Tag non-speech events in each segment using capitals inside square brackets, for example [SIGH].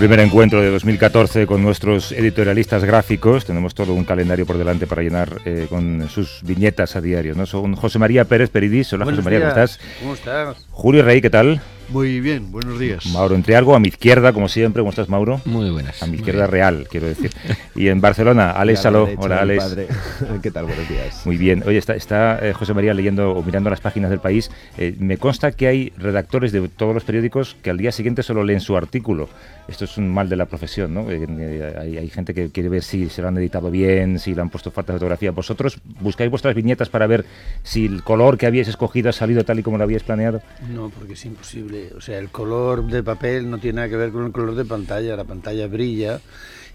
Primer encuentro de 2014 con nuestros editorialistas gráficos. Tenemos todo un calendario por delante para llenar eh, con sus viñetas a diario. ¿no? Son José María Pérez Peridis. Hola José María, ¿cómo estás? ¿Cómo estás? Julio Rey, ¿qué tal? Muy bien, buenos días. Mauro Entrialgo, a mi izquierda, como siempre. ¿Cómo estás, Mauro? Muy buenas. A mi izquierda real, quiero decir. Y en Barcelona, [LAUGHS] Alex Saló. Hola, Alex. [LAUGHS] ¿Qué tal? Buenos días. Muy bien. Oye, está, está eh, José María leyendo o mirando las páginas del país. Eh, me consta que hay redactores de todos los periódicos que al día siguiente solo leen su artículo. Esto es un mal de la profesión, ¿no? Eh, hay, hay, gente que quiere ver si se lo han editado bien, si le han puesto falta de fotografía. ¿Vosotros buscáis vuestras viñetas para ver si el color que habíais escogido ha salido tal y como lo habíais planeado? No, porque es imposible. O sea, el color de papel no tiene nada que ver con el color de pantalla. La pantalla brilla.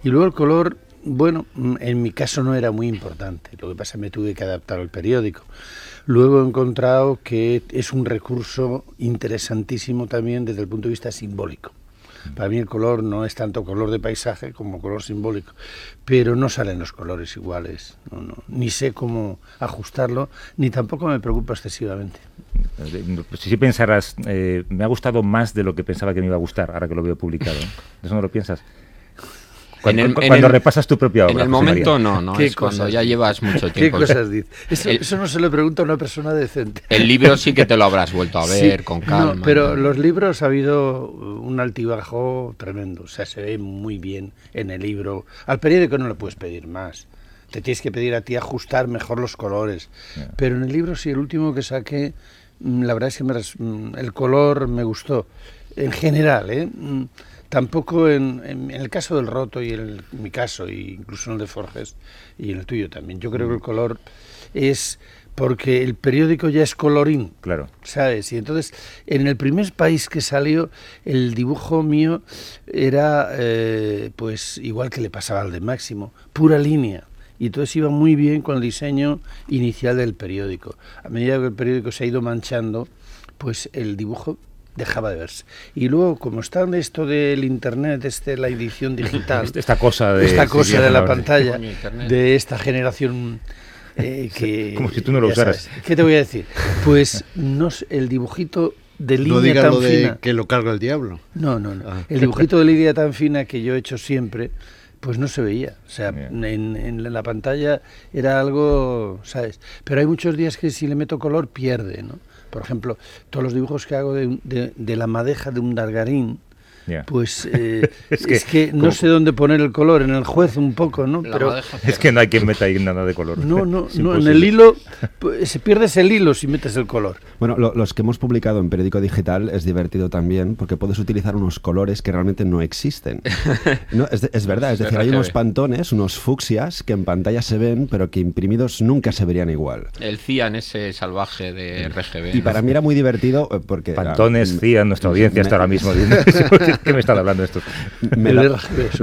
Y luego el color, bueno, mm, en mi caso no era muy importante. Lo que pasa es que me tuve que adaptar al periódico. Luego he encontrado que es un recurso interesantísimo también desde el punto de vista simbólico. Para mí el color no es tanto color de paisaje como color simbólico, pero no salen los colores iguales, no, no. ni sé cómo ajustarlo, ni tampoco me preocupa excesivamente. Si, si pensaras, eh, me ha gustado más de lo que pensaba que me iba a gustar, ahora que lo veo publicado, ¿eso no lo piensas? Cuando, en el, cuando en el, repasas tu propia obra. En el momento María. no, no, ¿Qué es cuando cosas ya dices? llevas mucho ¿Qué tiempo. cosas dices? Eso, El- eso no se le pregunta a una persona decente. El libro sí que te lo habrás vuelto a [LAUGHS] ver Sí, con no, calma. pero ¿no? los libros ha habido un altibajo tremendo. O sea, se ve muy bien en el libro. Al periódico no le puedes pedir más. Te tienes que pedir a ti ajustar mejor los colores. Pero en el libro sí, el último que saqué, mm, la verdad es que me res- mm, el color me gustó. En general, ¿eh? Mm, Tampoco en, en- en el caso del roto y en, el- mi caso, y incluso en el de Forges y en el tuyo también. Yo creo que el color es porque el periódico ya es colorín. Claro. ¿sabes? Y entonces, en el primer país que salió, el dibujo mío era, eh, pues, igual que le pasaba al de Máximo, pura línea. Y entonces iba muy bien con el diseño inicial del periódico. A medida que el periódico se ha ido manchando, pues el dibujo dejaba de verse. Y luego, como está en esto del internet, este, la edición [LAUGHS] digital, Este- Esta cosa de... esta cosa de la pantalla, de esta generación eh, [LAUGHS] que... Como si tú no lo usaras. sabes. ¿Qué te voy a decir? Pues no el dibujito de línea No digas tan lo de fina... que lo carga el diablo. No, no, no. Ah. El dibujito de línea tan fina que yo he hecho siempre, pues no se veía. O sea, en, en la pantalla era algo, ¿sabes? Pero hay muchos días que si le meto color pierde, ¿no? Por ejemplo, todos los dibujos que hago de, la madeja de un dargarín, Ya. pues [LAUGHS] eh, Es es, que, que, no sé dónde poner el color, en el juez un poco, ¿no? La Pero madeja Es que no hay quien meta ahí nada de color. no, no, [LAUGHS] no, en el hilo [LAUGHS] pues, se pierdes el hilo si metes el color. Bueno, lo- los que hemos publicado en periódico digital es divertido también porque puedes utilizar unos colores que realmente no existen. No, es, es verdad, es decir, hay unos pantones, unos fucsias que en pantalla se ven, pero que imprimidos nunca se verían igual. El cian ese salvaje de RGB. Y para mí era muy divertido eh, porque... Pantones, ah, Cía, nuestra audiencia me- está ahora mismo. [LAUGHS] ¿Qué me están hablando estos? Me, da-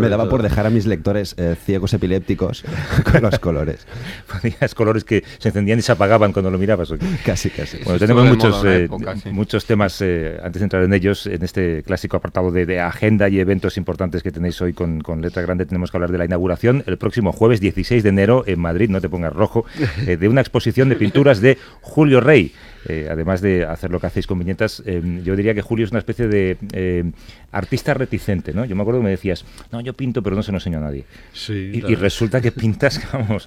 daba por dejar a mis lectores eh, ciegos epilépticos [LAUGHS] con los colores. Ponías colores que se encendían y se apagaban cuando lo mirabas. Casi, casi. Bueno, tenemos muchos, eh, época, sí. muchos temas, eh, antes de entrar en ellos, en este clásico apartado de, de agenda y eventos importantes que tenéis hoy con, con letra grande, tenemos que hablar de la inauguración el próximo jueves 16 de enero en Madrid, no te pongas rojo, [LAUGHS] eh, de una exposición de pinturas de Julio Rey. Eh, además de hacer lo que hacéis con viñetas, eh, yo diría que Julio es una especie de eh, artista reticente, ¿no? Yo me acuerdo que me decías, no, yo pinto, pero no se lo enseño a nadie. Sí, Y, y resulta que pintas, [LAUGHS] vamos,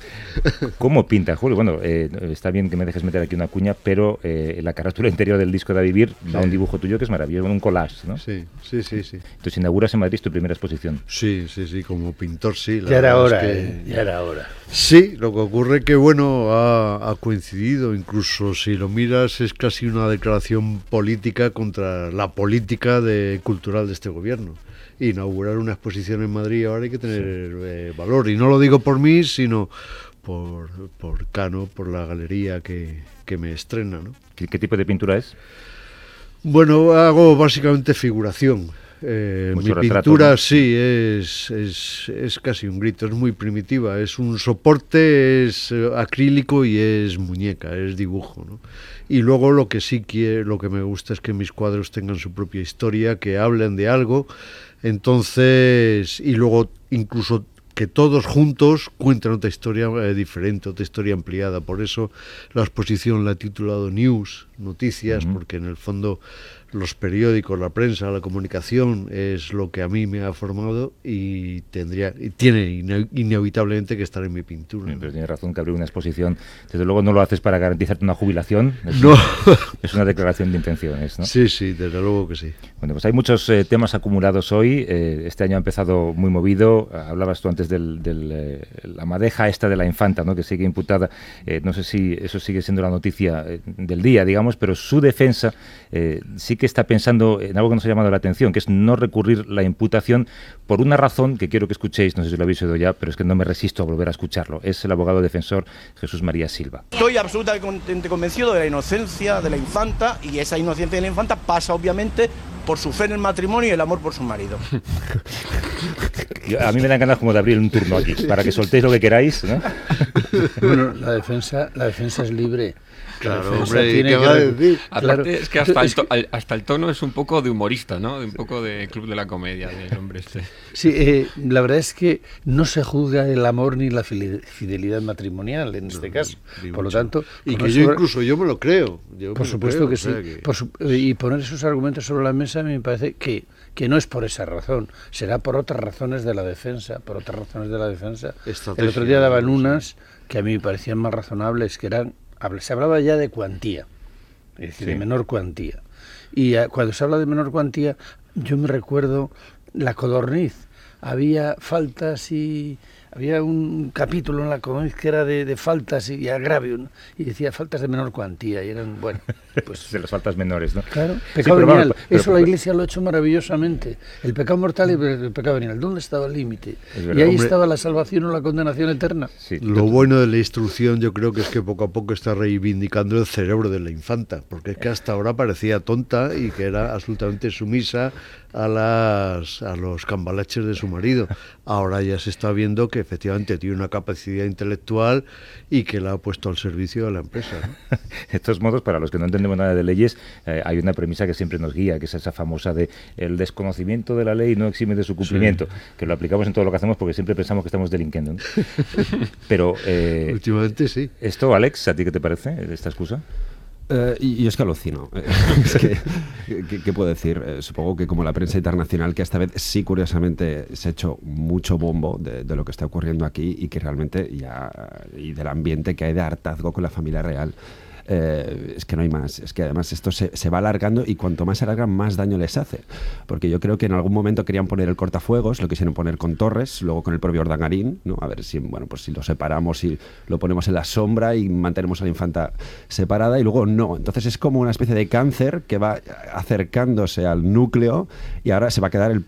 ¿cómo pinta Julio? Bueno, eh, está bien que me dejes meter aquí una cuña, pero eh, la carátula interior del disco de A Vivir da Sí. un dibujo tuyo que es maravilloso, un collage, ¿no? Sí, sí, sí, sí. Entonces inauguras en Madrid tu primera exposición. Sí, sí, sí, como pintor sí. la Ya era hora, es que- eh, ya era hora. Sí, lo que ocurre que, bueno, ha, ha coincidido, incluso si lo miras es casi una declaración política contra la política de, cultural de este gobierno. Inaugurar una exposición en Madrid ahora hay que tener eh, valor. Y no lo digo por mí, sino por, por Cano, por la galería que, que me estrena. ¿no? ¿Qué, qué tipo de pintura es? Bueno, hago básicamente figuración. Eh, mi retrato, pintura ¿no? sí es, es, es casi un grito, es muy primitiva. Es un soporte, es eh, acrílico y es muñeca, es dibujo. ¿no? Y luego lo que sí quiero, lo que me gusta es que mis cuadros tengan su propia historia, que hablen de algo. Entonces, y luego incluso que todos juntos cuenten otra historia eh, diferente, otra historia ampliada. Por eso la exposición la he titulado News, Noticias, porque en el fondo los periódicos, la prensa, la comunicación es lo que a mí me ha formado y tendría y tiene ine- inevitablemente que estar en mi pintura. Pero tienes razón que abrir una exposición, desde luego no lo haces para garantizarte una jubilación, es, No. es una declaración de intenciones. ¿no? Sí, sí, desde luego que sí. Bueno, pues hay muchos eh, temas acumulados hoy. eh, este año ha empezado muy movido. Hablabas tú antes de la madeja esta de la infanta, ¿no? que sigue imputada. Eh, no sé si eso sigue siendo la noticia eh, del día, digamos, pero su defensa eh, sí que está pensando en algo que nos ha llamado la atención, que es no recurrir la imputación por una razón que quiero que escuchéis, no sé si lo habéis oído ya, pero es que no me resisto a volver a escucharlo. Es el abogado defensor Jesús María Silva. Estoy absolutamente convencido de la inocencia de la infanta y esa inocencia de la infanta pasa obviamente por su fe en el matrimonio y el amor por su marido. A mí me dan ganas como de abrir un turno aquí, para que soltéis lo que queráis. ¿no? Bueno, la defensa, la defensa es libre. La Claro, hombre, ¿y tiene qué que va a recu- decir? Aparte, Claro. es que hasta el, to- hasta el tono es un poco de humorista, ¿no? Un poco de club de la comedia del hombre este. Sí, eh, la verdad es que no se juzga el amor ni la fidelidad matrimonial en este caso. Por lo tanto, Y que eso- yo incluso yo me lo creo. yo por supuesto creo, que o sí. sea que- Por su- y poner esos argumentos sobre la mesa me parece que, que no es por esa razón, será por otras razones de la defensa, por otras razones de la defensa. El otro día daban unas que a mí me parecían más razonables, que eran, se hablaba ya de cuantía, es decir, de menor cuantía. Y eh, cuando se habla de menor cuantía, yo me recuerdo la codorniz. Había faltas y había un capítulo en la codorniz que era de, de faltas y agravio ¿no? y decía faltas de menor cuantía y eran bueno pues de las faltas menores, ¿no? Claro, Sí, pecado pero venial. pero- Eso la pero- Iglesia lo ha hecho maravillosamente. El pecado mortal y el pecado venial. ¿Dónde estaba el límite? Es Y ahí Hombre. estaba la salvación o la condenación eterna. Sí, Lo bueno de la instrucción yo creo que es que poco a poco está reivindicando el cerebro de la infanta, porque es que hasta ahora parecía tonta y que era absolutamente sumisa a las a los cambalaches de su marido. Ahora ya se está viendo que efectivamente tiene una capacidad intelectual y que la ha puesto al servicio de la empresa. ¿no? [LAUGHS] De todos modos, para los que no entendemos nada de leyes, eh, hay una premisa que siempre nos guía, que es esa famosa de el desconocimiento de la ley no exime de su cumplimiento, que lo aplicamos en todo lo que hacemos porque siempre pensamos que estamos delinquiendo. ¿no? [LAUGHS] Pero eh, Últimamente sí. esto, Alex, ¿a ti qué te parece esta excusa? Eh, y, y es que alucino. Eh, [LAUGHS] es que, ¿qué, qué puedo decir? Eh, supongo que como la prensa internacional, que esta vez sí, curiosamente, se ha hecho mucho bombo de, de lo que está ocurriendo aquí y que realmente ya. y del ambiente que hay de hartazgo con la familia real. Eh, es que no hay más. Es que además esto se, va alargando y cuanto más se alarga, más daño les hace. Porque yo creo que en algún momento querían poner el cortafuegos, lo quisieron poner con Torres, luego con el propio Ordangarín, ¿no? A ver si, bueno, pues si lo separamos y lo ponemos en la sombra y mantenemos a la infanta separada y luego no. Entonces es como una especie de cáncer que va acercándose al núcleo y ahora se va a quedar el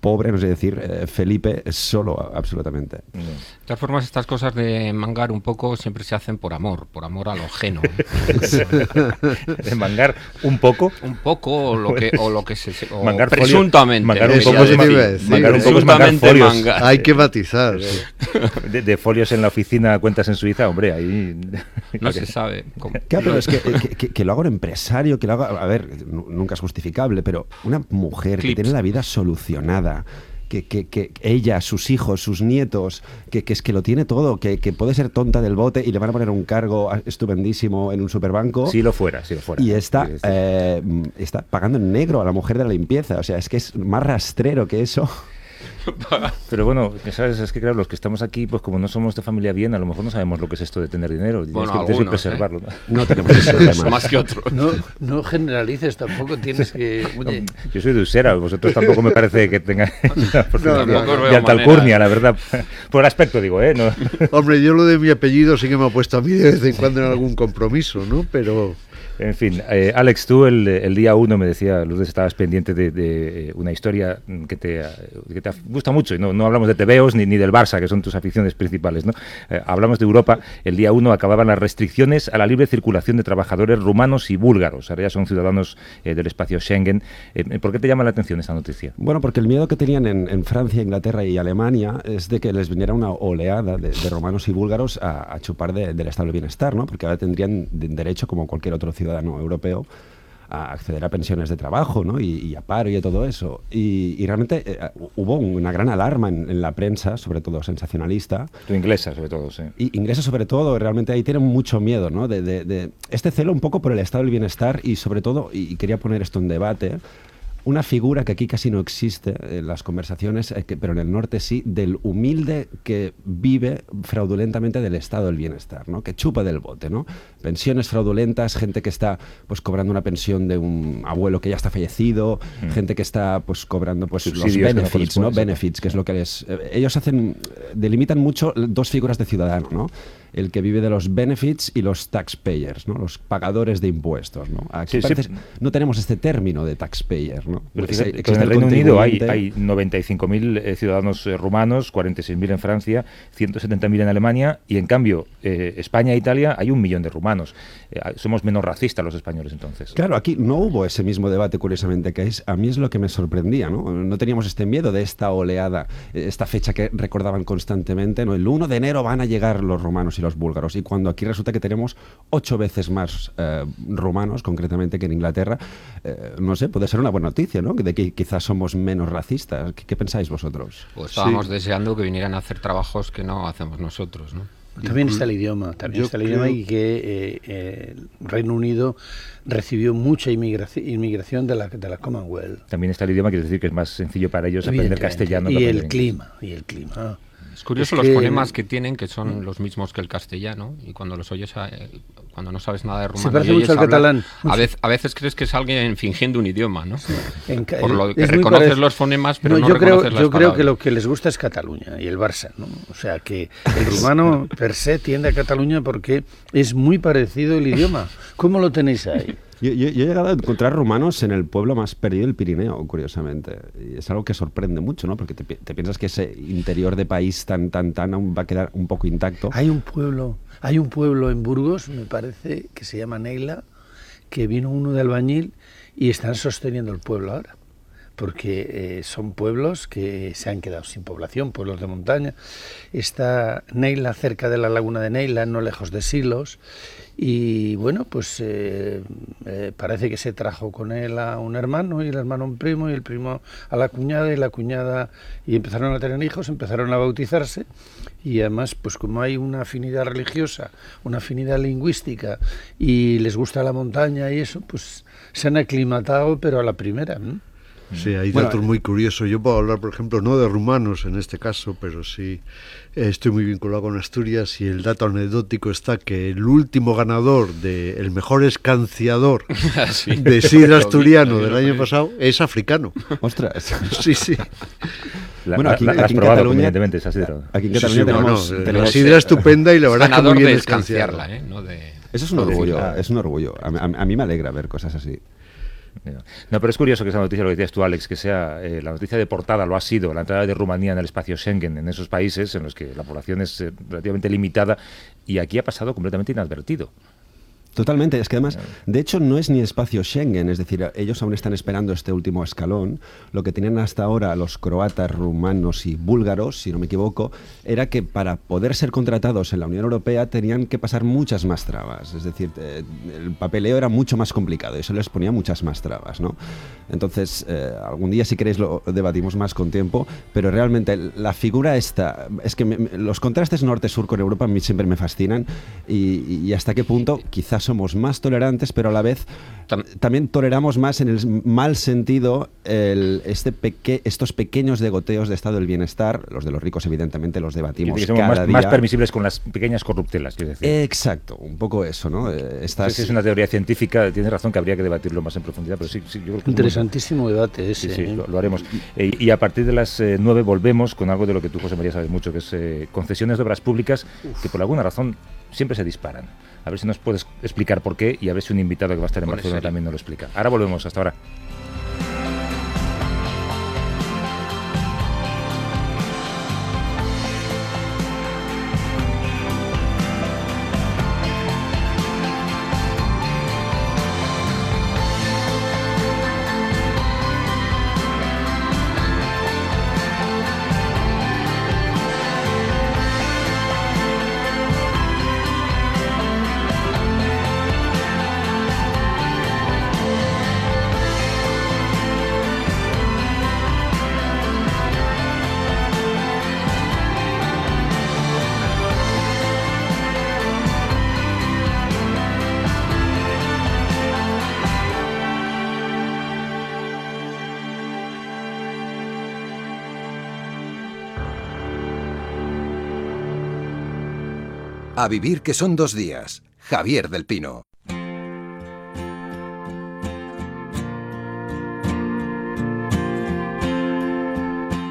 pobre, no sé decir, eh, Felipe solo, absolutamente. De todas formas, estas cosas de mangar un poco siempre se hacen por amor, por amor a lo ajeno. [LAUGHS] De mangar un poco. un poco o lo que, o lo que se... o Mangar presuntamente. mangar un poco es decir. mangar un poco es mangar folios. mangar. Hay que matizar. sí. De, de folios en la oficina, cuentas en Suiza, hombre, ahí... No se sabe. cómo- Claro, pero es que, que- que- que lo haga un empresario, que lo haga. A ver, nu- nunca es justificable, pero una mujer que Clips. tiene la vida solucionada. Que, que- que ella, sus hijos, sus nietos, que, que es que lo tiene todo, que, puede ser tonta del bote y le van a poner un cargo estupendísimo en un superbanco. Si lo fuera, si lo fuera. Y está, Sí, sí. eh, está pagando en negro a la mujer de la limpieza. O sea, es que es más rastrero que eso. [LAUGHS] Pero bueno, sabes, es que claro, los que estamos aquí, pues como no somos de familia bien, a lo mejor no sabemos lo que es esto de tener dinero. y Bueno, tienes que, ¿eh? preservarlo. ¿no? No tenemos [LAUGHS] problema. Más que otro. No, no generalices tampoco, tienes que... Oye, [LAUGHS] Yo soy de Usera, vosotros tampoco me parece que tengáis No, no, de la verdad. Por el aspecto, digo, ¿eh? No. Hombre, yo lo de mi apellido sí que me ha puesto a mí de vez en cuando en algún compromiso, ¿no? Pero, En fin, eh, Alex, tú el, día uno me decía, Lourdes, estabas pendiente de, de, eh, una historia que te, que te gusta mucho. Y no, hablamos de tebeos ni, del Barça, que son tus aficiones principales. ¿no? Eh, hablamos de Europa. El día uno acababan las restricciones a la libre circulación de trabajadores rumanos y búlgaros. Ahora ya son ciudadanos eh, del espacio Schengen. Eh, ¿Por qué te llama la atención esta noticia? Bueno, porque el miedo que tenían en, Francia, Inglaterra y Alemania es de que les viniera una oleada de, de romanos y búlgaros a, chupar de- del estado del bienestar, ¿no? Porque ahora tendrían de- derecho, como cualquier otro ciudadano europeo, a acceder a pensiones de trabajo ¿no? y, y a paro y a todo eso. Y, y realmente eh, hubo una gran alarma en, en la prensa, sobre todo sensacionalista, Tu inglesa, sobre todo, sí. y ingleses sobre todo, realmente ahí tienen mucho miedo, ¿no? De, de- de este celo un poco por el estado del bienestar y sobre todo, y quería poner esto en debate, una figura que aquí casi no existe en las conversaciones, eh, que- pero en el norte sí, del humilde que vive fraudulentamente del estado del bienestar, ¿no? Que chupa del bote, ¿no? Pensiones fraudulentas, gente que está pues cobrando una pensión de un abuelo que ya está fallecido, gente que está pues cobrando pues los Subsidios que no benefits. Benefits, que es lo que les eh, ellos hacen eh, delimitan mucho dos figuras de ciudadano, ¿no? El que vive de los benefits y los taxpayers, ¿no? Los pagadores de impuestos, ¿no? Aquí Sí, sí. no tenemos este término de taxpayer, ¿no? Pero fíjate, en el Reino Unido hay, hay 95.000 eh, ciudadanos eh, rumanos, 46.000 en Francia, 170.000 en Alemania y en cambio eh, España e Italia hay un millón de rumanos. Eh, somos menos racistas los españoles entonces. Claro, aquí no hubo ese mismo debate, curiosamente, que es, a mí es lo que me sorprendía, ¿no? No teníamos este miedo de esta oleada, eh, esta fecha que recordaban constantemente, ¿no? El 1 de enero van a llegar los romanos y los búlgaros, y cuando aquí resulta que tenemos ocho veces más eh, romanos, concretamente, que en Inglaterra, eh, no sé, puede ser una buena noticia, ¿no? De que quizás somos menos racistas. ¿Qué, qué pensáis vosotros? Pues estábamos deseando que vinieran a hacer trabajos que no hacemos nosotros, ¿no? También está el idioma, también Yo está el idioma y que eh, eh, el Reino Unido recibió mucha inmigración, inmigración de la, de la Commonwealth. También está el idioma, quiere decir que es más sencillo para ellos aprender castellano. y el clima, y el clima. Es curioso Es los que- fonemas que tienen, que son los mismos que el castellano, y cuando los oyes, eh, cuando no sabes nada de rumano, parece y oyes mucho al hablar, catalán. A veces, a veces crees que es alguien fingiendo un idioma, ¿no? En ca- Por lo que reconoces los fonemas, pero no, yo creo, reconoces las yo creo que lo que les gusta es Cataluña y el Barça, ¿no? O sea que el [LAUGHS] rumano per se tiende a Cataluña porque es muy parecido el idioma. ¿Cómo lo tenéis ahí? Yo, yo- he llegado a encontrar rumanos en el pueblo más perdido del Pirineo, curiosamente. Es algo que sorprende mucho, ¿no? Porque te, te piensas que ese interior de país tan, tan, tan aún va a quedar un poco intacto. Hay un pueblo, hay un pueblo en Burgos, me parece, que se llama Neila, que vino uno de albañil y están sosteniendo el pueblo ahora. Porque eh, son pueblos que se han quedado sin población, pueblos de montaña. Está Neila cerca de la laguna de Neila, no lejos de Silos. Y bueno, pues eh, eh, parece que se trajo con él a un hermano y el hermano a un primo y el primo a la cuñada y la cuñada y empezaron a tener hijos, empezaron a bautizarse y además pues como hay una afinidad religiosa, una afinidad lingüística y les gusta la montaña y eso, pues se han aclimatado pero a la primera. ¿no? Sí, hay Bueno, datos muy curiosos. Yo puedo hablar, por ejemplo, no de rumanos en este caso, pero sí eh, estoy muy vinculado con Asturias y el dato anecdótico está que el último ganador de el mejor escanciador [LAUGHS] Sí. de sidra [LAUGHS] asturiano del año pasado es africano. [LAUGHS] Ostras. Sí, sí. La, Bueno, la- aquí- la- la aquí has en probado Cataluña- convenientemente, esa sidra. Aquí en Sí, Cataluña sí, no, tenemos, no, la tenemos- sidra estupenda y la verdad que muy bien de escanciarla, ¿eh? No de... Eso es un orgullo, ah. es un orgullo. A, a- a mí me alegra ver cosas así. No, pero es curioso que esa noticia, lo que decías tú, Alex, que sea eh, la noticia de portada, lo ha sido, la entrada de Rumanía en el espacio Schengen, en esos países en los que la población es eh, relativamente limitada, y aquí ha pasado completamente inadvertido. Totalmente, es que además, de hecho, no es ni espacio Schengen, es decir, ellos aún están esperando este último escalón. Lo que tenían hasta ahora los croatas, rumanos y búlgaros, si no me equivoco, era que para poder ser contratados en la Unión Europea tenían que pasar muchas más trabas. Es decir, eh, el papeleo era mucho más complicado y eso les ponía muchas más trabas, ¿no? Entonces, eh, algún día, si queréis, lo debatimos más con tiempo, pero realmente la figura esta, es que me- los contrastes norte-sur con Europa a mí siempre me fascinan y, y hasta qué punto quizás somos más tolerantes, pero a la vez Tam- también toleramos más en el mal sentido el- este peque- estos pequeños degoteos de estado del bienestar, los de los ricos evidentemente los debatimos cada más, día. más permisibles con las pequeñas corruptelas, quiero decir. Exacto, un poco eso, ¿no? Eh, estas- Sí, sí, es una teoría científica, tienes razón que habría que debatirlo más en profundidad, pero sí, sí yo creo que muy- Interesantísimo debate Sí, ese. sí, ¿eh? lo, lo haremos. Eh, y a partir de las eh, nueve volvemos con algo de lo que tú, José María, sabes mucho, que es eh, concesiones de obras públicas que por alguna razón siempre se disparan. A ver si nos puedes explicar por qué y a ver si un invitado que va a estar en Barcelona también nos lo explica. Ahora volvemos, hasta ahora. A vivir que son dos días. Javier del Pino.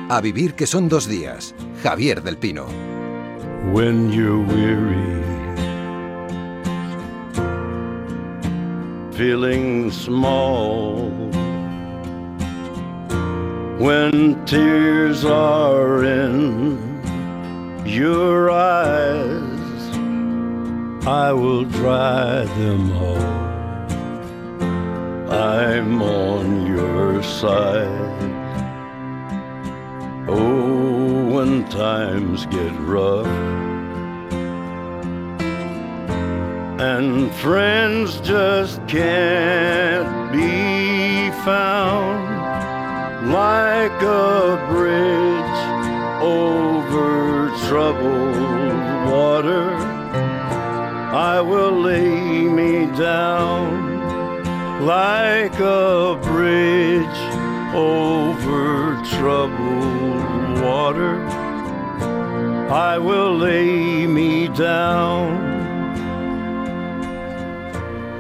A vivir que son dos días. Javier del Pino. when you're weary, feeling small, when tears are in your eyes, I will dry them all. I'm on your side. Oh, when times get rough and friends just can't be found like a bridge over troubled water. I will lay me down like a bridge over troubled water. I will lay me down.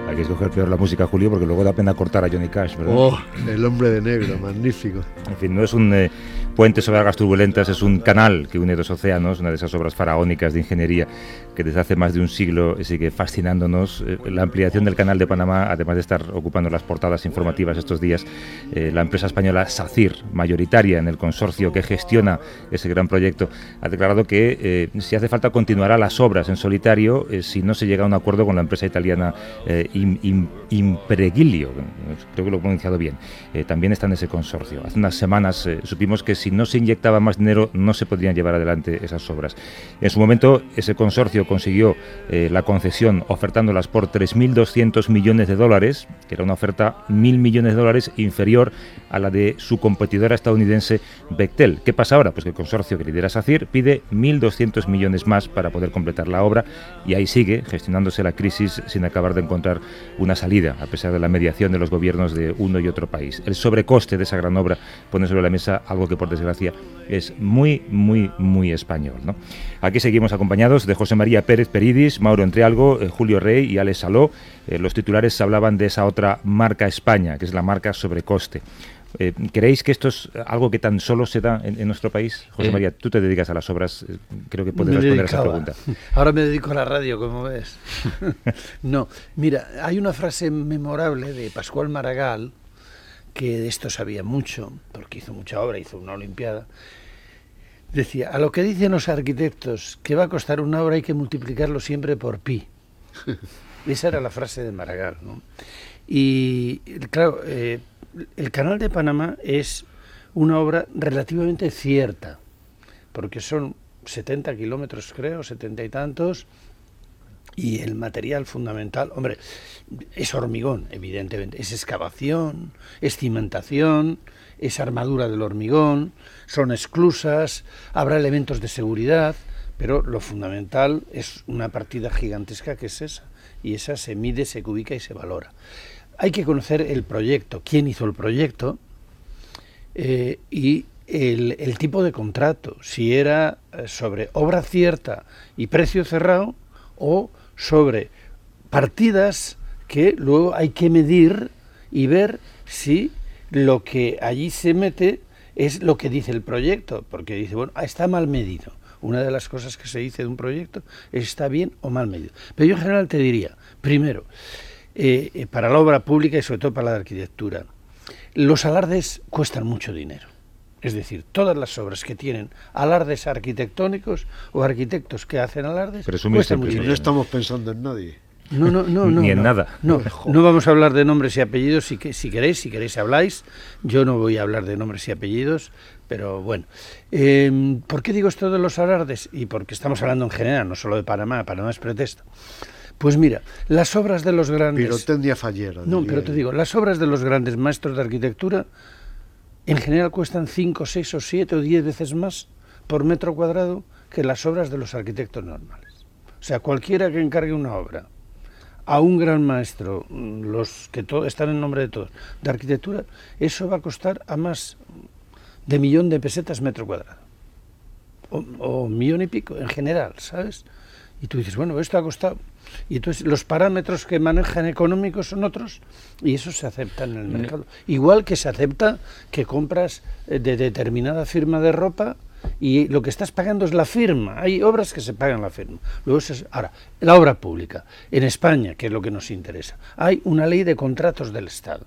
Hay que escoger peor la música, Julio, porque luego da pena cortar a Johnny Cash, ¿verdad? Oh, el hombre de negro, magnífico. En fin, no es un eh, puente sobre aguas turbulentas, es un canal que une dos océanos, una de esas obras faraónicas de ingeniería que desde hace más de un siglo sigue fascinándonos. Eh, la ampliación del canal de Panamá, además de estar ocupando las portadas informativas estos días, eh, la empresa española SACIR, mayoritaria en el consorcio que gestiona ese gran proyecto, ha declarado que eh, si hace falta continuará las obras en solitario eh, si no se llega a un acuerdo con la empresa italiana eh, Im- Im- Impregilio, creo que lo he pronunciado bien, eh, también está en ese consorcio. Hace unas semanas supimos que si no se inyectaba más dinero no se podrían llevar adelante esas obras. En su momento ese consorcio consiguió eh, la concesión ofertándolas por 3.200 millones de dólares, que era una oferta mil millones de dólares inferior a la de su competidora estadounidense Bechtel. ¿Qué pasa ahora? Pues que el consorcio que lidera SACIR pide 1.200 millones más para poder completar la obra y ahí sigue gestionándose la crisis sin acabar de encontrar una salida, a pesar de la mediación de los gobiernos de uno y otro país. El sobrecoste de esa gran obra pone sobre la mesa algo que, por desgracia, es muy, muy, muy español. ¿no? Aquí seguimos acompañados de José María Pérez Peridis, Mauro Entrealgo, eh, Julio Rey y Alex Saló. Eh, los titulares hablaban de esa otra marca España, que es la marca sobrecoste. Eh, ¿Creéis que esto es algo que tan solo se da en, en nuestro país? José Eh. María, tú te dedicas a las obras, eh, creo que puedes responder a esa dedicaba. pregunta. [LAUGHS] Ahora me dedico a la radio, como ves. [LAUGHS] no, mira, hay una frase memorable de Pascual Maragall, que de esto sabía mucho, porque hizo mucha obra, hizo una olimpiada. Decía, a lo que dicen los arquitectos que va a costar una obra hay que multiplicarlo siempre por pi. [LAUGHS] Esa era la frase de Maragall. ¿no? Y claro, eh, el Canal de Panamá es una obra relativamente cierta, porque son 70 kilómetros, creo, 70 y tantos, y el material fundamental, hombre, es hormigón, evidentemente, es excavación, es cimentación, es armadura del hormigón, son esclusas, habrá elementos de seguridad, pero lo fundamental es una partida gigantesca que es esa, y esa se mide, se ubica y se valora. Hay que conocer el proyecto, quién hizo el proyecto eh, y el, el tipo de contrato, si era eh, sobre obra cierta y precio cerrado o sobre partidas que luego hay que medir y ver si lo que allí se mete es lo que dice el proyecto, porque dice, bueno, ah, está mal medido una de las cosas que se dice de un proyecto es está bien o mal medido. Pero yo en general te diría, primero, eh, eh, para la obra pública y sobre todo para la arquitectura, los alardes cuestan mucho dinero. Es decir, todas las obras que tienen alardes arquitectónicos o arquitectos que hacen alardes Presumir no estamos pensando en nadie. No, no, no, no. Ni en no. nada. No, no vamos a hablar de nombres y apellidos si, que, si queréis, si queréis habláis. Yo no voy a hablar de nombres y apellidos, pero bueno. Eh, ¿Por qué digo esto de los alardes? Y porque estamos hablando en general, no solo de Panamá, Panamá es pretexto. Pues mira, las obras de los grandes... Pirotecnia fallera. No, pero te digo, las obras de los grandes maestros de arquitectura en general cuestan 5, 6 o 7 o 10 veces más por metro cuadrado que las obras de los arquitectos normales. O sea, cualquiera que encargue una obra a un gran maestro, mm, los que están en nombre de todos, de arquitectura, eso va a costar a más de millón de pesetas metro cuadrado. O, o millón y pico en general, ¿sabes? Y tú dices, bueno, esto ha costado. Y entonces los parámetros que manejan económicos son otros y eso se acepta en el mercado. Igual que se acepta que compras eh, de determinada firma de ropa y lo que estás pagando es la firma. Hay obras que se pagan la firma. Luego se- ahora, la obra pública. En España, que es lo que nos interesa, hay una ley de contratos del Estado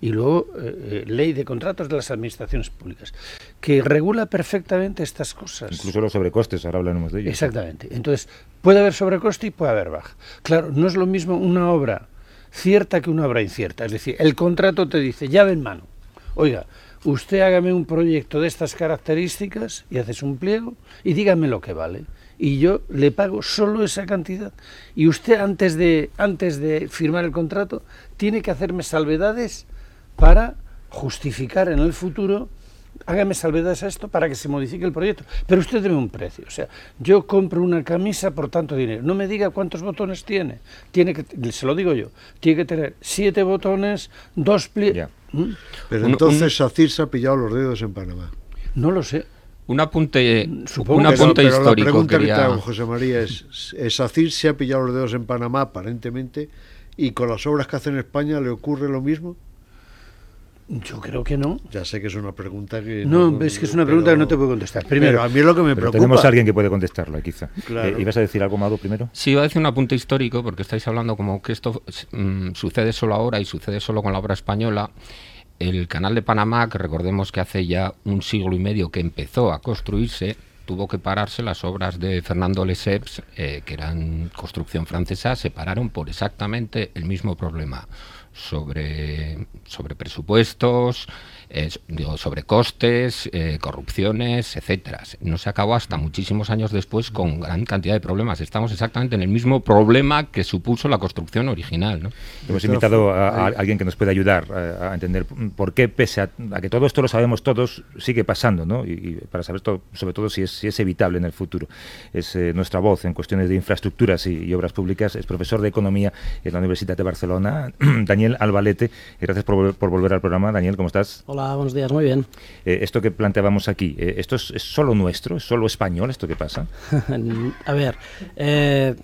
y luego eh, eh, ley de contratos de las administraciones públicas que regula perfectamente estas cosas. Incluso los sobrecostes, ahora hablaremos de ellos. Exactamente. Entonces, puede haber sobrecoste y puede haber baja. Claro, no es lo mismo una obra cierta que una obra incierta. Es decir, el contrato te dice, llave en mano. Oiga, usted hágame un proyecto de estas características y haces un pliego y dígame lo que vale. Y yo le pago solo esa cantidad. Y usted antes de, antes de firmar el contrato tiene que hacerme salvedades para justificar en el futuro hágame salvedades a esto para que se modifique el proyecto. Pero usted debe un precio. O sea, yo compro una camisa por tanto dinero. No me diga cuántos botones tiene. Tiene que, se lo digo yo, tiene que tener siete botones, dos pli... Ya. ¿Mm? Pero Un- entonces SACIR se ha pillado los dedos en Panamá. No lo sé. Un apunte, Supongo un Pero, apunte pero la histórico. pregunta que te hago, José María, es, es SACIR se ha pillado los dedos en Panamá, aparentemente, y con las obras que hace en España le ocurre lo mismo. Yo creo que no. Ya sé que es una pregunta que... No, es que es una pregunta que no te puedo contestar. Primero, Pero a mí es lo que me preocupa. tenemos a alguien que puede contestarlo, eh, quizá. Claro. Eh, ¿Ibas a decir algo, Mado, primero? Sí, iba a decir un apunte histórico, porque estáis hablando como que esto mm, sucede solo ahora y sucede solo con la obra española. El canal de Panamá, que recordemos que hace ya un siglo y medio que empezó a construirse, tuvo que pararse las obras de Fernando Lesseps, eh, que eran construcción francesa, se pararon por exactamente el mismo problema sobre, sobre presupuestos, eh, digo, sobre costes, eh, corrupciones, etcétera. No se acabó hasta muchísimos años después con gran cantidad de problemas. Estamos exactamente en el mismo problema que supuso la construcción original. ¿no? Hemos invitado a, a alguien que nos puede ayudar eh, a, entender por qué, pese a, a que todo esto lo sabemos todos, sigue pasando, ¿no? Y, y para saber todo, sobre todo si es, si es evitable en el futuro. Es eh, nuestra voz en cuestiones de infraestructuras y, y obras públicas. Es profesor de Economía en la Universidad de Barcelona, [CLEARS THROAT] Daniel Albalete. Gracias por, por volver al programa. Daniel, ¿cómo estás? Hola, buenos días, muy bien. Eh, esto que planteábamos aquí, eh, ¿esto es, es solo nuestro? ¿Es solo español esto que pasa? [LAUGHS] A ver, eh,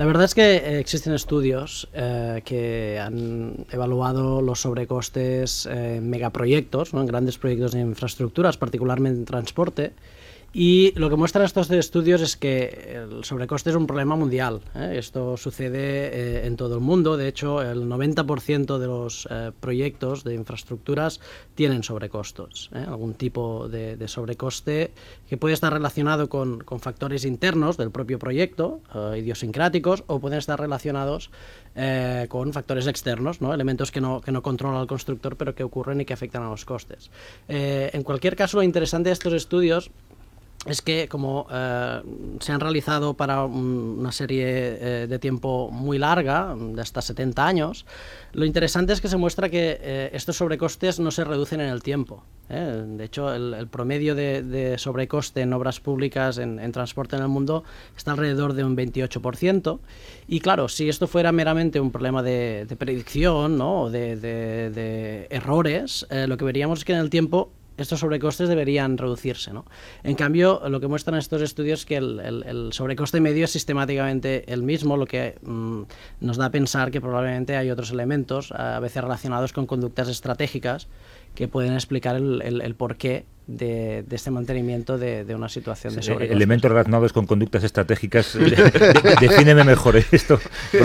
la verdad es que existen estudios eh, que han evaluado los sobrecostes en megaproyectos, ¿no? en grandes proyectos de infraestructuras, particularmente en transporte. Y lo que muestran estos estudios es que el sobrecoste es un problema mundial. ¿eh? Esto sucede eh, en todo el mundo. De hecho, el 90% de los eh, proyectos de infraestructuras tienen sobrecostos. ¿eh? Algún tipo de, sobrecoste que puede estar relacionado con, factores internos del propio proyecto, eh, idiosincráticos, o pueden estar relacionados con factores externos, ¿no? elementos que no, que no controla el constructor, pero que ocurren y que afectan a los costes. En cualquier caso, lo interesante de estos estudios es que como eh, se han realizado para un- una serie eh, de tiempo muy larga, de hasta 70 años, lo interesante es que se muestra que eh, estos sobrecostes no se reducen en el tiempo. De hecho, el, promedio de, sobrecoste en obras públicas, en, transporte en el mundo, está alrededor de un 28%. Y claro, si esto fuera meramente un problema de, predicción ¿no? o de, de- errores, lo que veríamos es que en el tiempo estos sobrecostes deberían reducirse. ¿no? En cambio, lo que muestran estos estudios es que el, sobrecoste medio es sistemáticamente el mismo, lo que mm, nos da a pensar que probablemente hay otros elementos, a veces relacionados con conductas estratégicas, que pueden explicar el, el- el porqué de, de este mantenimiento de, de una situación de sobrecostes. Elementos relacionados con conductas estratégicas. [LAUGHS] de- de- defíneme mejor esto,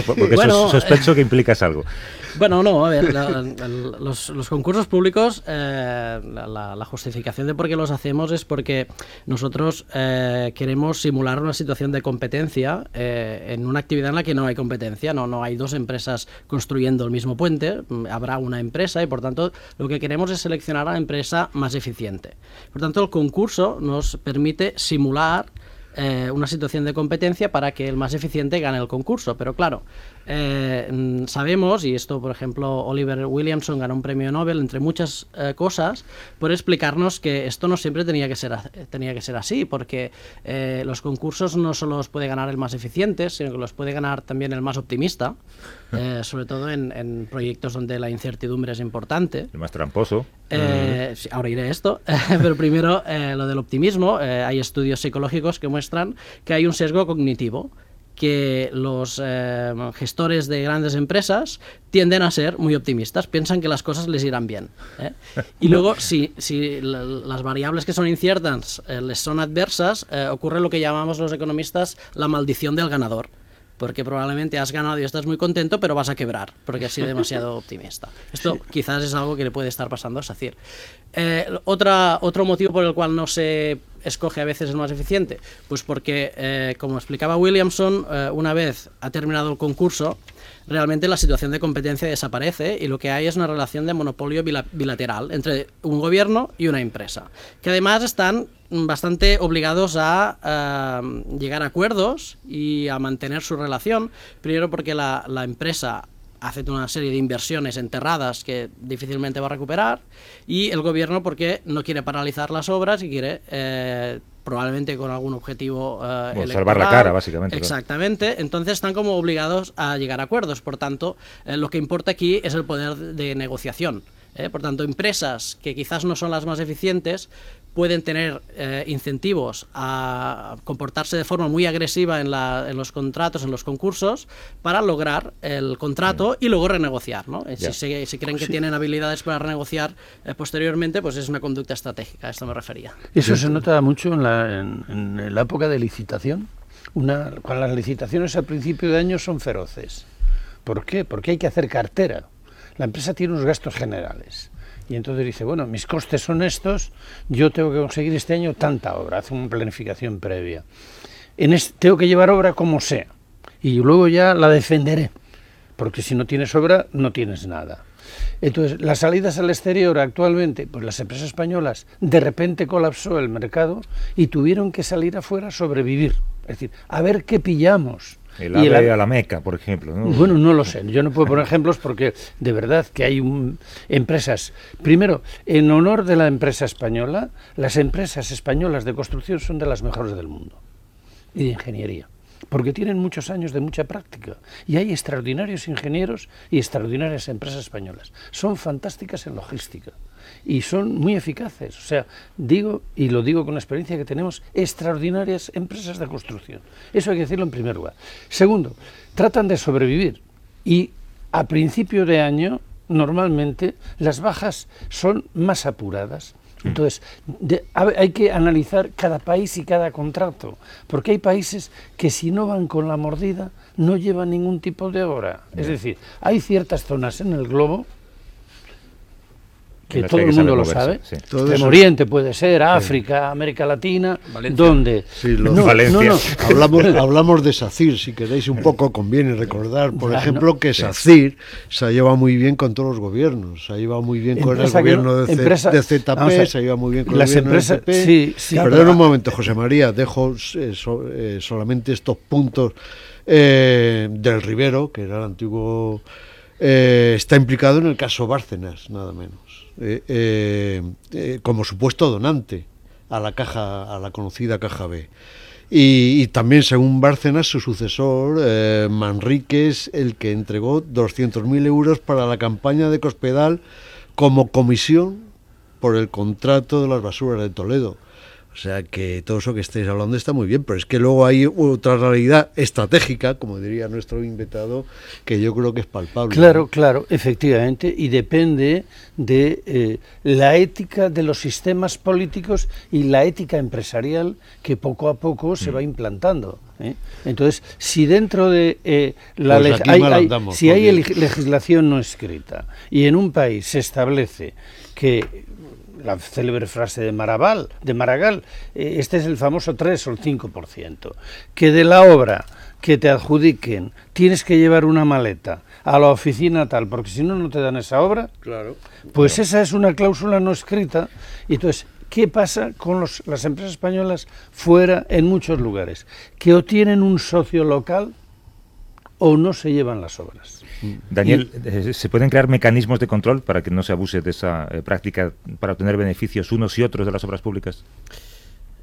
porque Bueno, sos- sospecho que implicas algo. Bueno, no, a ver, la- los, los concursos públicos, eh, la, justificación de por qué los hacemos es porque nosotros eh, queremos simular una situación de competencia eh, en una actividad en la que no hay competencia, no, no hay dos empresas construyendo el mismo puente, mm, habrá una empresa y por tanto lo que queremos es seleccionar a la empresa más eficiente. Por tanto, el concurso nos permite simular eh, una situación de competencia para que el más eficiente gane el concurso. Pero claro, eh, mm, sabemos, y esto por ejemplo Oliver Williamson ganó un premio Nobel, entre muchas eh, cosas, por explicarnos que esto no siempre tenía que ser, tenía que ser así, porque eh, los concursos no solo los puede ganar el más eficiente, sino que los puede ganar también el más optimista, [LAUGHS] eh, sobre todo en, en proyectos donde la incertidumbre es importante. El más tramposo. Eh, sí, ahora iré a esto, [LAUGHS] pero primero lo del optimismo. Hay estudios psicológicos que muestran que hay un sesgo cognitivo que los eh, gestores de grandes empresas tienden a ser muy optimistas, piensan que las cosas les irán bien. ¿eh? Y luego, [LAUGHS] si, si la- las variables que son inciertas eh, les son adversas, ocurre lo que llamamos los economistas la maldición del ganador. Porque probablemente has ganado y estás muy contento, pero vas a quebrar, porque has sido demasiado [LAUGHS] optimista. Esto quizás es algo que le puede estar pasando a SACIR. Eh, otra, otro motivo por el cual no se escoge a veces el más eficiente, pues porque, eh, como explicaba Williamson, eh, una vez ha terminado el concurso, realmente la situación de competencia desaparece y lo que hay es una relación de monopolio bila- bilateral entre un gobierno y una empresa, que además están bastante obligados a eh, llegar a acuerdos y a mantener su relación, primero porque la empresa hace una serie de inversiones enterradas que difícilmente va a recuperar y el gobierno porque no quiere paralizar las obras y quiere eh, probablemente con algún objetivo eh, Bueno, salvar la cara, básicamente, claro. Exactamente. Entonces están como obligados a llegar a acuerdos. Por tanto, eh, lo que importa aquí es el poder de negociación. ¿eh? Por tanto, empresas que quizás no son las más eficientes pueden tener eh, incentivos a comportarse de forma muy agresiva en, la- en los contratos, en los concursos, para lograr el contrato y luego renegociar. ¿no? Eh. Si, se- si creen que tienen habilidades para renegociar eh, posteriormente, pues es una conducta estratégica. A esto me refería. Eso se nota mucho en la, en, en la época de licitación. Una, cuando las licitaciones al principio de año son feroces. ¿Por qué? Porque hay que hacer cartera. La empresa tiene unos gastos generales. Y entonces dice, bueno, mis costes son estos, yo tengo que conseguir este año tanta obra, hace una planificación previa. En este, tengo que llevar obra como sea. Y luego ya la defenderé. Porque si no tienes obra, no tienes nada. Entonces, las salidas al exterior actualmente, pues las empresas españolas de repente colapsó el mercado y tuvieron que salir afuera a sobrevivir. Es decir, a ver qué pillamos. El Y ave el- a la Meca, por ejemplo. ¿no? bueno, no lo sé. Yo no puedo poner ejemplos porque de verdad que hay un- empresas. Primero, en honor de la empresa española, las empresas españolas de construcción son de las mejores del mundo y de ingeniería. Porque tienen muchos años de mucha práctica. Y hay extraordinarios ingenieros y extraordinarias empresas españolas. Son fantásticas en logística. Y son muy eficaces. O sea, digo, y lo digo con la experiencia que tenemos, extraordinarias empresas de construcción. Eso hay que decirlo en primer lugar. Segundo, tratan de sobrevivir. Y a principio de año, normalmente, las bajas son más apuradas. Entonces, de- hay que analizar cada país y cada contrato, porque hay países que si no van con la mordida no llevan ningún tipo de obra. Es decir, hay ciertas zonas en el globo que En todo que el mundo lo sabe. sí. Todo eso- Oriente puede ser, África, América Latina, Valencia. donde Sí, lo- no, Valencia. no, no. [LAUGHS] Hablamos, hablamos de SACIR, si queréis un poco conviene recordar, por ejemplo, no. que SACIR se ha llevado muy bien con todos los gobiernos, se ha llevado muy bien con el gobierno de, empresa- de ZP, se ha llevado muy bien con las el gobierno empresas- de sí, Perdón pero- un momento, José María, dejo eh, so- eh, solamente estos puntos eh, del Rivero, que era el antiguo... eh, está implicado en el caso Bárcenas, nada menos, eh, eh, eh, como supuesto donante a la caja, a la conocida caja B. Y, también, según Bárcenas, su sucesor, Manrique, es el que entregó 200.000 euros para la campaña de Cospedal como comisión por el contrato de las basuras de Toledo. O sea que todo eso que estáis hablando está muy bien, pero es que luego hay otra realidad estratégica, como diría nuestro invitado, que yo creo que es palpable. Claro, claro, efectivamente, y depende de eh, la ética de los sistemas políticos y la ética empresarial que poco a poco se va implantando. ¿eh? Entonces, si dentro de eh, la Pues hay, andamos, si hay legislación no escrita y en un país se establece que la célebre frase de Maragall, de Maragall eh, este es el famoso 3 o el 5%, que de la obra que te adjudiquen tienes que llevar una maleta a la oficina tal, porque si no, no te dan esa obra, Claro. pues esa es una cláusula no escrita. Y entonces, ¿qué pasa con los- las empresas españolas fuera en muchos lugares? Que o tienen un socio local o no se llevan las obras. Daniel, eh, ¿se pueden crear mecanismos de control para que no se abuse de esa eh, práctica para obtener beneficios unos y otros de las obras públicas?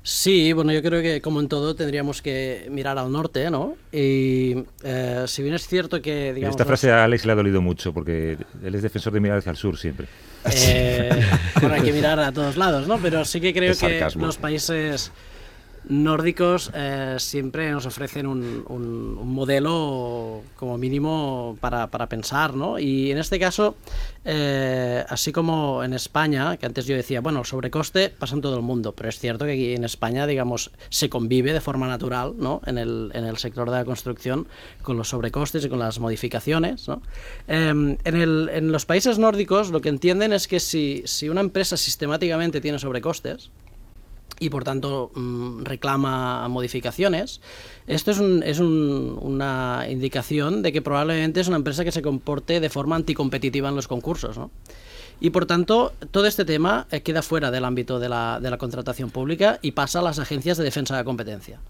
Sí, bueno, yo creo que como en todo tendríamos que mirar al norte, ¿no? Y eh, si bien es cierto que, digamos... Esta frase a Alex le ha dolido mucho porque él es defensor de mirar hacia el sur siempre. Eh, bueno, hay que mirar a todos lados, ¿no? Pero sí que creo Es que los países nórdicos eh, siempre nos ofrecen un, modelo como mínimo para, para pensar, ¿no? Y en este caso, eh, así como en España, que antes yo decía, bueno, el sobrecoste pasa en todo el mundo, pero es cierto que aquí en España, digamos, se convive de forma natural, ¿no? En el, en el sector de la construcción con los sobrecostes y con las modificaciones, ¿no? Em, en, el- en los países nórdicos lo que entienden es que si, si una empresa sistemáticamente tiene sobrecostes, y por tanto mm, reclama modificaciones, esto es, un- es un- una indicación de que probablemente es una empresa que se comporte de forma anticompetitiva en los concursos. ¿no? Y por tanto, todo este tema eh, queda fuera del ámbito de la, de la contratación pública y pasa a las agencias de defensa de la competencia.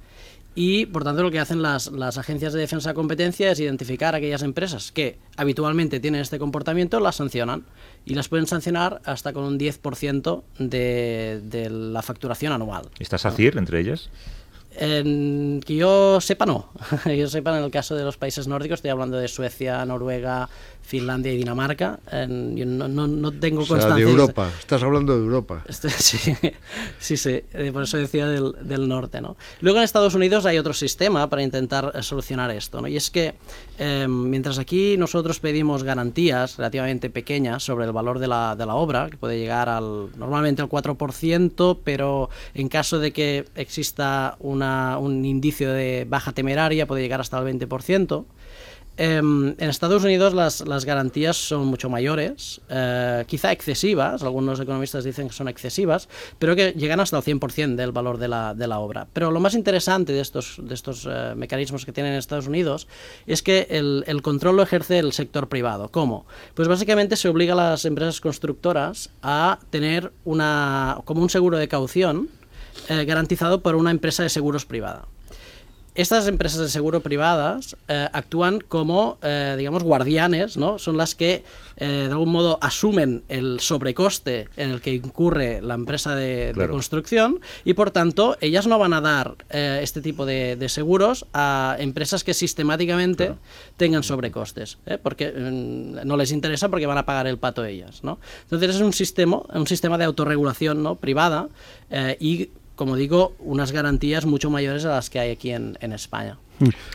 Y por tanto lo que hacen las, las agencias de defensa de competencia es identificar aquellas empresas que habitualmente tienen este comportamiento, las sancionan y las pueden sancionar hasta con un 10% de, de la facturación anual. ¿Está SACIR entre ellas? En- que yo sepa, no. [LAUGHS] que yo sepa, en el caso de los países nórdicos, estoy hablando de Suecia, Noruega, Finlandia y Dinamarca. yo no, no- no tengo O sea, constancia. de de- Europa. Estás hablando de Europa. este- [LAUGHS] sí, sí, sí, eh, por eso decía del, del norte, ¿no? Luego en Estados Unidos hay otro sistema para intentar eh, solucionar esto, ¿no? Y es que eh, mientras aquí nosotros pedimos garantías relativamente pequeñas sobre el valor de la, de la obra, que puede llegar al normalmente al 4%, pero en caso de que exista una, un indicio de baja temeraria puede llegar hasta el 20%. Em, en Estados Unidos las, garantías son mucho mayores, eh, quizá excesivas, algunos economistas dicen que son excesivas, pero que llegan hasta el 100% del valor de la, obra. Pero lo más interesante de estos, eh, mecanismos que tienen en Estados Unidos es que el, el control lo ejerce el sector privado. ¿Cómo? Pues básicamente se obliga a las empresas constructoras a tener una, como un seguro de caución eh, garantizado por una empresa de seguros privada estas empresas de seguro privadas eh, actúan como, eh, digamos, guardianes, ¿no? Son las que, eh, de algún modo, asumen el sobrecoste en el que incurre la empresa de, construcción y, por tanto, ellas no van a dar este tipo de, de seguros a empresas que sistemáticamente tengan sobrecostes, ¿eh? porque mm, no les interesa porque van a pagar el pato ellas, ¿no? Entonces es un sistema, un sistema de autorregulación ¿no? privada y como digo, unas garantías mucho mayores a las que hay aquí en, en España.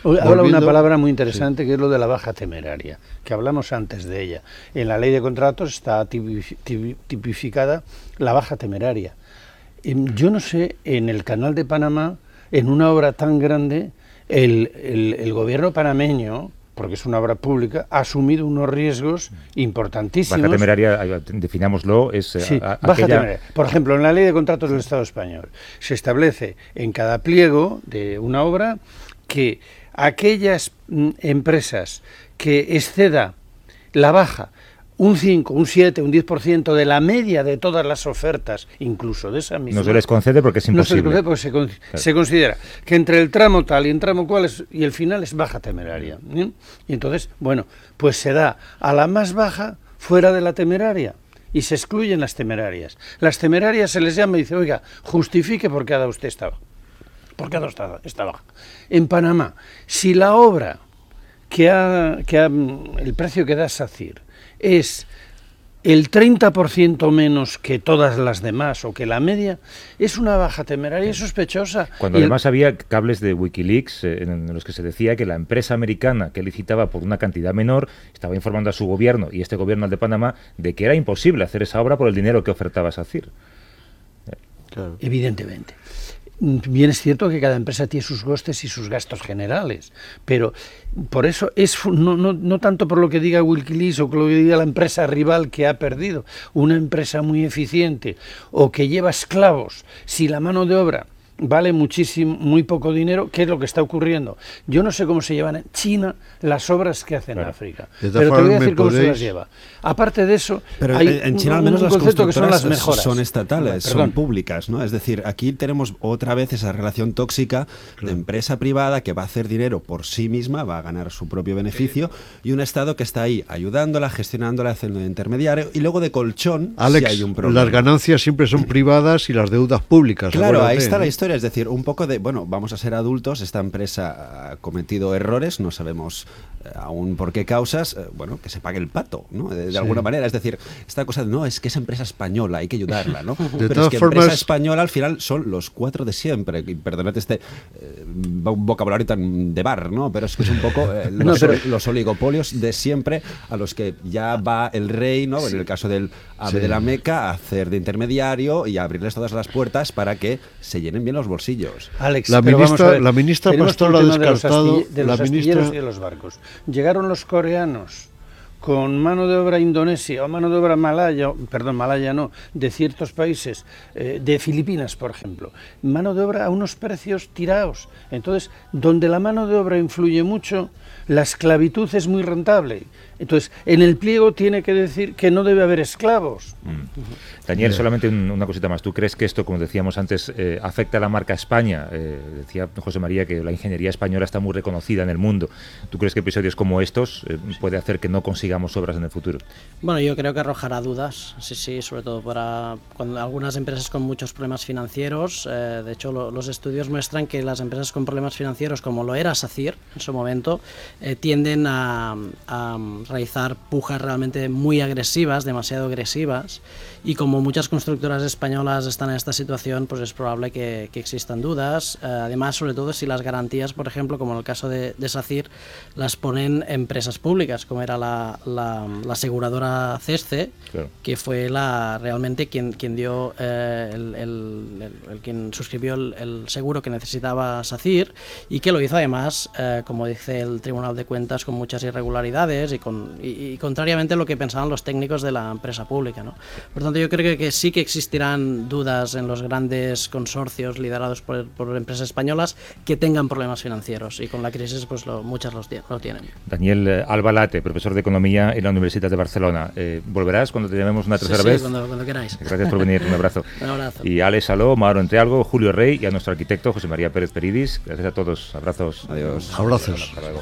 Hoy Habla una palabra muy interesante que es lo de la baja temeraria, que hablamos antes de ella. En la ley de contratos está tipi- tipi- tipificada la baja temeraria. Em, Yo no sé, en el canal de Panamá, en una obra tan grande, el, el- el gobierno panameño, porque es una obra pública, ha asumido unos riesgos importantísimos. Baja temeraria, definámoslo, es eh, Sí, a- a- baja aquella- temeraria. Por ejemplo, en la ley de contratos del Estado español se establece en cada pliego de una obra que aquellas mm, empresas que exceda la baja un 5, un 7, un 10% de la media de todas las ofertas, incluso de esa misma. no se les concede porque es No se les imposible. concede porque se, con- se considera que entre el tramo tal y el tramo cual es- y el final es baja temeraria. ¿bien? Y entonces, bueno, pues se da a la más baja fuera de la temeraria y se excluyen las temerarias. Las temerarias se les llama y dice, oiga, justifique por qué ha dado usted esta baja. ¿Por qué ha dado esta, esta baja? En Panamá, si la obra que ha, que ha- el precio que da SACIR es el 30% menos que todas las demás o que la media, es una baja temeraria y sospechosa. Cuando Y el- además había cables de Wikileaks eh, en los que se decía que la empresa americana que licitaba por una cantidad menor estaba informando a su gobierno y este gobierno al de Panamá de que era imposible hacer esa obra por el dinero que ofertaba SACIR. Evidentemente. Bien es cierto que cada empresa tiene sus costes y sus gastos generales, pero por eso es no, no, no tanto por lo que diga Wikileaks o lo que diga la empresa rival que ha perdido, una empresa muy eficiente o que lleva esclavos, si la mano de obra vale muchísimo, muy poco dinero, ¿qué es lo que está ocurriendo? Yo no sé cómo se llevan en China las obras que hacen en África, pero te voy a formas, ¿me decir cómo se las lleva. Aparte de eso, Pero hay en China al menos un las concepto que son las mejoras. son estatales, Perdón. son públicas, ¿no? Es decir, aquí tenemos otra vez esa relación tóxica de empresa privada que va a hacer dinero por sí misma, va a ganar su propio beneficio, y un Estado que está ahí ayudándola, gestionándola, haciendo de intermediario, y luego de colchón Alex, si hay un problema. las ganancias siempre son privadas y las deudas públicas. Claro, ahí está ¿no? la historia, es decir, un poco de, bueno, vamos a ser adultos, esta empresa ha cometido errores, no sabemos aún por qué causas, eh, bueno, que se pague el pato, ¿no? De, de Sí. alguna manera, es decir, esta cosa de, no, es que es empresa española, hay que ayudarla, ¿no? [LAUGHS] De Pero todas es que formas- empresa española al final son los cuatro de siempre, y perdonad este eh, vo- vocabulario tan de bar, ¿no? Pero es que es un poco eh, [LAUGHS] No, los, pero- los oligopolios de siempre a los que ya va el rey, ¿no? En el caso del ave Sí. de la Meca, a hacer de intermediario y a abrirles todas las puertas para que se llenen bien los bolsillos. Alex, La ministra- la ministra Pastor el ha tema de los descartado- astille- de la los astilleros ministra- y de los barcos. Llegaron los coreanos con mano de obra indonesia o mano de obra malaya, perdón, malaya no, de ciertos países, eh, de Filipinas, por ejemplo, mano de obra a unos precios tirados. Entonces, donde la mano de obra influye mucho, la esclavitud es muy rentable. Entonces, en el pliego tiene que decir que no debe haber esclavos. Daniel, solamente un- una cosita más. ¿Tú crees que esto, como decíamos antes, eh, afecta a la marca España? Eh, decía José María que la ingeniería española está muy reconocida en el mundo. ¿Tú crees que episodios como estos eh, puede hacer que no consigamos obras en el futuro? Bueno, yo creo que arrojará dudas, sí, sí, sobre todo para cuando algunas empresas con muchos problemas financieros. eh, de hecho, lo- los estudios muestran que las empresas con problemas financieros, como lo era SACIR en su momento, eh, tienden a, a realizar pujas realmente muy agresivas, demasiado agresivas. Y como muchas constructoras españolas están en esta situación, pues es probable que, que existan dudas. Eh, además, sobre todo si las garantías, por ejemplo, como en el caso de, de SACIR, las ponen empresas públicas, como era la, la, la aseguradora CESCE, Claro. que fue la realmente quien, quien dio eh, el, el- el- el quien suscribió el, el seguro que necesitaba SACIR y que lo hizo además, eh, como dice el Tribunal de Cuentas, con muchas irregularidades y, con, y, y contrariamente a lo que pensaban los técnicos de la empresa pública. ¿no? Por tanto, yo creo que, que sí que existirán dudas en los grandes consorcios liderados por, por empresas españolas que tengan problemas financieros y con la crisis pues lo- muchas los, lo tienen. Daniel eh, Albalate, profesor de Economía en la Universidad de Barcelona. Eh, ¿Volverás cuando te llamemos una Sí, tercera sí, vez? cuando- cuando queráis. Gracias por venir, un abrazo. [LAUGHS] Un abrazo. Y Alex Saló, Mauro Entrealgo, Julio Rey y a nuestro arquitecto José María Pérez Peridis. Gracias a todos. Abrazos. Adiós. Abrazos. Hasta luego.